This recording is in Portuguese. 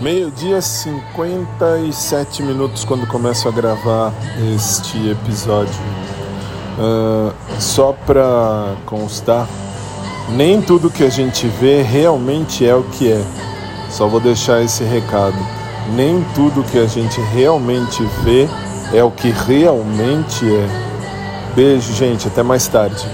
Meio-dia, 57 minutos quando começo a gravar este episódio. Uh, só para constar, nem tudo que a gente vê realmente é o que é. Só vou deixar esse recado. Nem tudo que a gente realmente vê é o que realmente é. Beijo, gente. Até mais tarde.